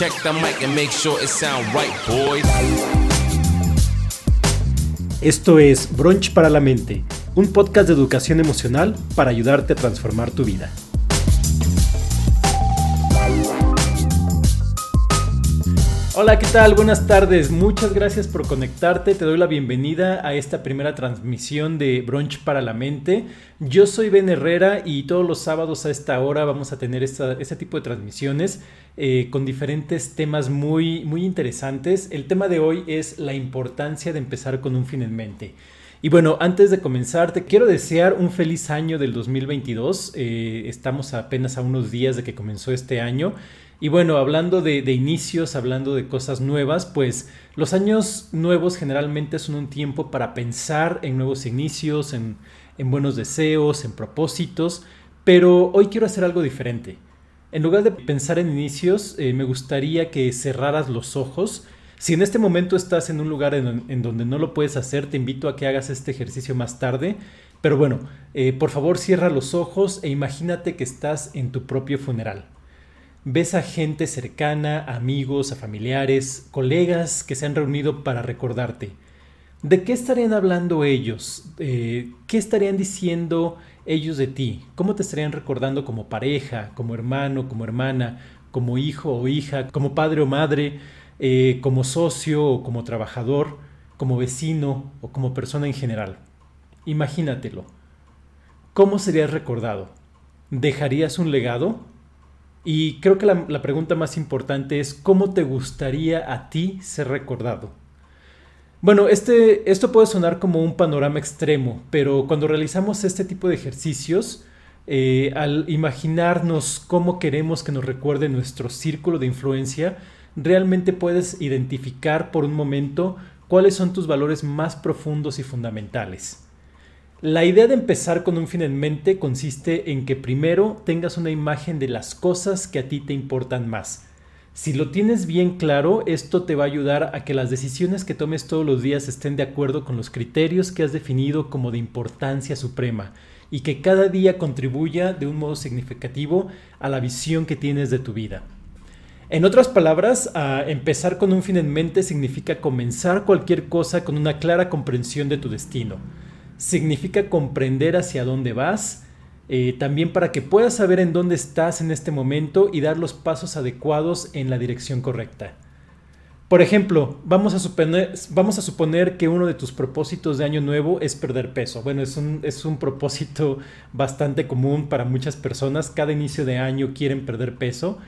Check the mic and make sure it sound right, boys. Esto es Brunch para la Mente, un podcast de educación emocional para ayudarte a transformar tu vida. Hola, ¿qué tal? Buenas tardes. Muchas gracias por conectarte. Te doy la bienvenida a esta primera transmisión de Brunch para la Mente. Yo soy Ben Herrera y todos los sábados a esta hora vamos a tener este tipo de transmisiones eh, con diferentes temas muy, muy interesantes. El tema de hoy es la importancia de empezar con un fin en mente. Y bueno, antes de comenzar, te quiero desear un feliz año del 2022. Eh, estamos apenas a unos días de que comenzó este año. Y bueno, hablando de, inicios, hablando de cosas nuevas, pues los años nuevos generalmente son un tiempo para pensar en nuevos inicios, en, buenos deseos, en propósitos, pero hoy quiero hacer algo diferente. En lugar de pensar en inicios, eh, me gustaría que cerraras los ojos. Si en este momento estás en un lugar en, donde no lo puedes hacer, te invito a que hagas este ejercicio más tarde. Pero bueno, eh, por favor cierra los ojos e imagínate que estás en tu propio funeral. Ves a gente cercana, amigos, a familiares, colegas que se han reunido para recordarte. ¿De qué estarían hablando ellos? Eh, ¿Qué estarían diciendo ellos de ti? ¿Cómo te estarían recordando como pareja, como hermano, como hermana, como hijo o hija, como padre o madre, eh, como socio o como trabajador, como vecino o como persona en general? Imagínatelo. ¿Cómo serías recordado? ¿Dejarías un legado? Y creo que la, pregunta más importante es, ¿cómo te gustaría a ti ser recordado? Bueno, este, esto puede sonar como un panorama extremo, pero cuando realizamos este tipo de ejercicios, eh, al imaginarnos cómo queremos que nos recuerde nuestro círculo de influencia, realmente puedes identificar por un momento cuáles son tus valores más profundos y fundamentales. La idea de empezar con un fin en mente consiste en que primero tengas una imagen de las cosas que a ti te importan más. Si lo tienes bien claro, esto te va a ayudar a que las decisiones que tomes todos los días estén de acuerdo con los criterios que has definido como de importancia suprema y que cada día contribuya de un modo significativo a la visión que tienes de tu vida. En otras palabras, empezar con un fin en mente significa comenzar cualquier cosa con una clara comprensión de tu destino significa comprender hacia dónde vas, eh, también para que puedas saber en dónde estás en este momento y dar los pasos adecuados en la dirección correcta. Por ejemplo, vamos a, suponer, vamos a suponer que uno de tus propósitos de año nuevo es perder peso. Bueno, es un, es un propósito bastante común para muchas personas. Cada inicio de año quieren perder peso.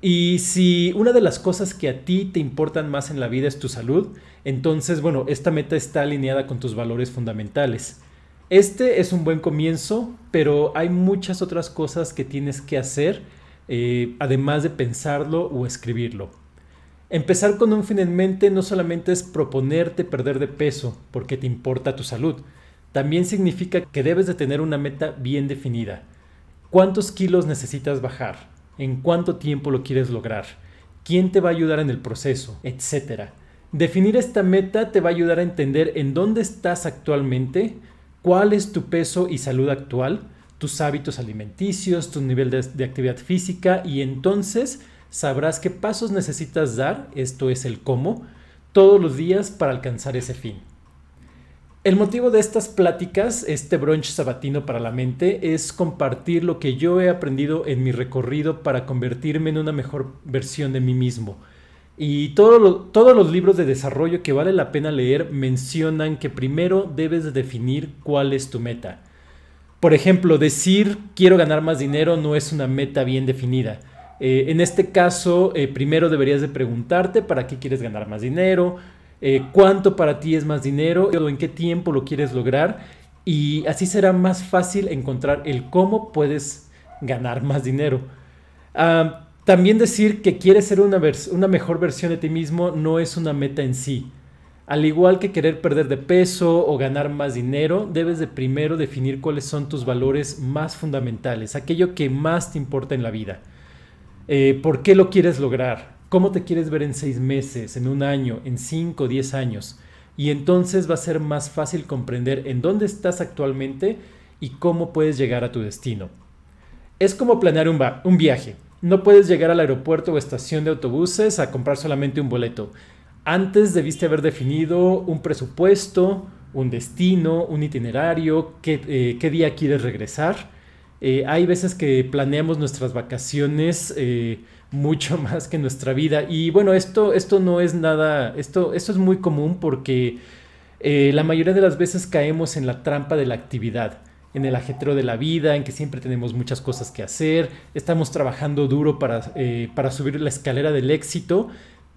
Y si una de las cosas que a ti te importan más en la vida es tu salud, entonces, bueno, esta meta está alineada con tus valores fundamentales. Este es un buen comienzo, pero hay muchas otras cosas que tienes que hacer, eh, además de pensarlo o escribirlo. Empezar con un fin en mente no solamente es proponerte perder de peso porque te importa tu salud, también significa que debes de tener una meta bien definida. ¿Cuántos kilos necesitas bajar? En cuánto tiempo lo quieres lograr, quién te va a ayudar en el proceso, etc. Definir esta meta te va a ayudar a entender en dónde estás actualmente, cuál es tu peso y salud actual, tus hábitos alimenticios, tu nivel de, de actividad física y entonces sabrás qué pasos necesitas dar, esto es el cómo, todos los días para alcanzar ese fin. El motivo de estas pláticas, este brunch sabatino para la mente, es compartir lo que yo he aprendido en mi recorrido para convertirme en una mejor versión de mí mismo. Y todos los libros de desarrollo que vale la pena leer mencionan que primero debes definir cuál es tu meta. Por ejemplo, decir quiero ganar más dinero no es una meta bien definida. Eh, en este caso, eh, primero deberías de preguntarte para qué quieres ganar más dinero, eh, cuánto para ti es más dinero, o en qué tiempo lo quieres lograr y así será más fácil encontrar el cómo puedes ganar más dinero. Ah, también decir que quieres ser una, una mejor versión de ti mismo no es una meta en sí. Al igual que querer perder de peso o ganar más dinero, debes de primero definir cuáles son tus valores más fundamentales, aquello que más te importa en la vida. Eh, ¿Por qué lo quieres lograr? Cómo te quieres ver en seis meses, en un año, en cinco, diez años. Y entonces va a ser más fácil comprender en dónde estás actualmente y cómo puedes llegar a tu destino. Es como planear un, viaje. No puedes llegar al aeropuerto o estación de autobuses a comprar solamente un boleto. Antes debiste haber definido un presupuesto, un destino, un itinerario, qué, eh, día quieres regresar. Eh, hay veces que planeamos nuestras vacaciones eh, mucho más que nuestra vida. Y bueno, esto, esto no es nada, esto, esto es muy común porque la mayoría de las veces caemos en la trampa de la actividad en el ajetreo de la vida, en que siempre tenemos muchas cosas que hacer, estamos trabajando duro para, para subir la escalera del éxito,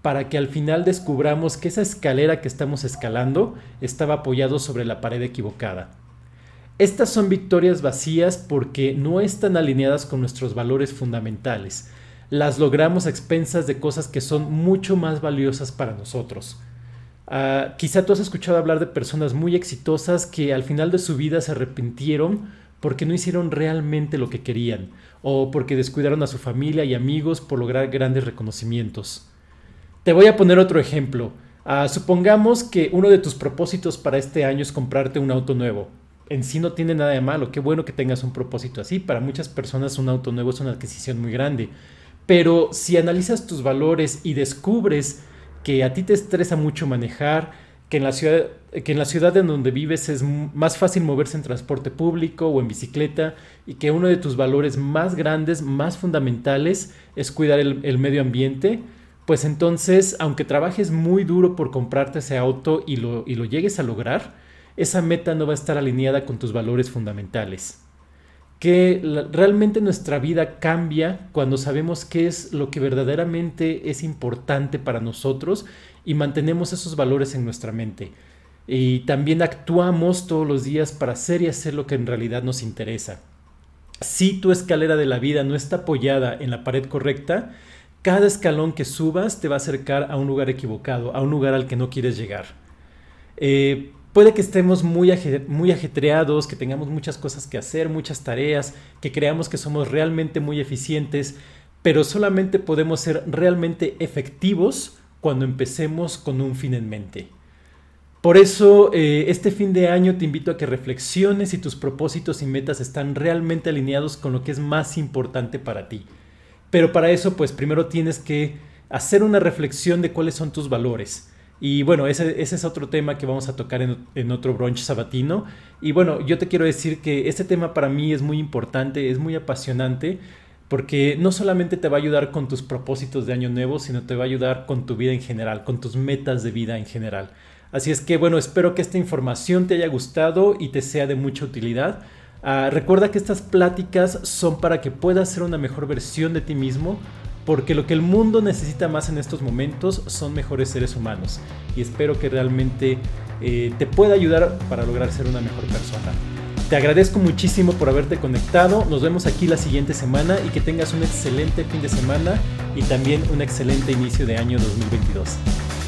para que al final descubramos que esa escalera que estamos escalando estaba apoyado sobre la pared equivocada. Estas son victorias vacías porque no están alineadas con nuestros valores fundamentales. Las logramos a expensas de cosas que son mucho más valiosas para nosotros. Ah, quizá tú has escuchado hablar de personas muy exitosas que al final de su vida se arrepintieron porque no hicieron realmente lo que querían o porque descuidaron a su familia y amigos por lograr grandes reconocimientos. Te voy a poner otro ejemplo. Ah, supongamos que uno de tus propósitos para este año es comprarte un auto nuevo. En sí no tiene nada de malo, qué bueno que tengas un propósito así. Para muchas personas un auto nuevo es una adquisición muy grande. Pero si analizas tus valores y descubres que a ti te estresa mucho manejar, que en la ciudad, que en, la ciudad en donde vives es más fácil moverse en transporte público o en bicicleta y que uno de tus valores más grandes, más fundamentales es cuidar el medio ambiente, pues entonces, aunque trabajes muy duro por comprarte ese auto y lo, y lo llegues a lograr, esa meta no va a estar alineada con tus valores fundamentales. Que realmente nuestra vida cambia cuando sabemos qué es lo que verdaderamente es importante para nosotros y mantenemos esos valores en nuestra mente. Y también actuamos todos los días para hacer y hacer lo que en realidad nos interesa. Si tu escalera de la vida no está apoyada en la pared correcta, cada escalón que subas te va a acercar a un lugar equivocado, a un lugar al que no quieres llegar. Eh, puede que estemos muy, muy ajetreados, que tengamos muchas cosas que hacer, muchas tareas, que creamos que somos realmente muy eficientes, pero solamente podemos ser realmente efectivos cuando empecemos con un fin en mente. Por eso, eh, este fin de año te invito a que reflexiones si tus propósitos y metas están realmente alineados con lo que es más importante para ti. Pero para eso, pues primero tienes que hacer una reflexión de cuáles son tus valores. Y bueno, ese, es otro tema que vamos a tocar en, otro brunch sabatino. Y bueno, yo te quiero decir que este tema para mí es muy importante, es muy apasionante, porque no solamente te va a ayudar con tus propósitos de año nuevo, sino te va a ayudar con tu vida en general, con tus metas de vida en general. Así es que bueno, espero que esta información te haya gustado y te sea de mucha utilidad. Ah, recuerda que estas pláticas son para que puedas ser una mejor versión de ti mismo, porque lo que el mundo necesita más en estos momentos son mejores seres humanos. Y espero que realmente eh, te pueda ayudar para lograr ser una mejor persona. Te agradezco muchísimo por haberte conectado. Nos vemos aquí la siguiente semana y que tengas un excelente fin de semana y también un excelente inicio de año 2022.